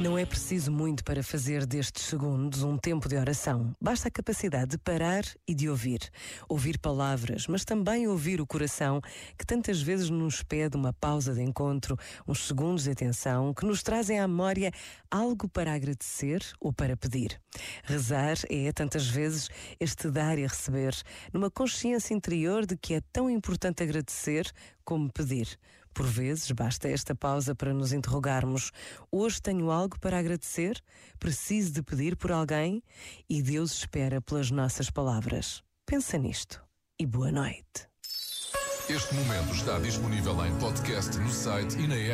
Não é preciso muito para fazer destes segundos um tempo de oração. Basta a capacidade de parar e de ouvir. Ouvir palavras, mas também ouvir o coração, que tantas vezes nos pede uma pausa de encontro, uns segundos de atenção, que nos trazem à memória algo para agradecer ou para pedir. Rezar é, tantas vezes, este dar e receber, numa consciência interior de que é tão importante agradecer como pedir. Por vezes, basta esta pausa para nos interrogarmos: hoje tenho algo para agradecer? Preciso de pedir por alguém? E Deus espera pelas nossas palavras. Pensa nisto e boa noite. Este momento está disponível em podcast no site e na app.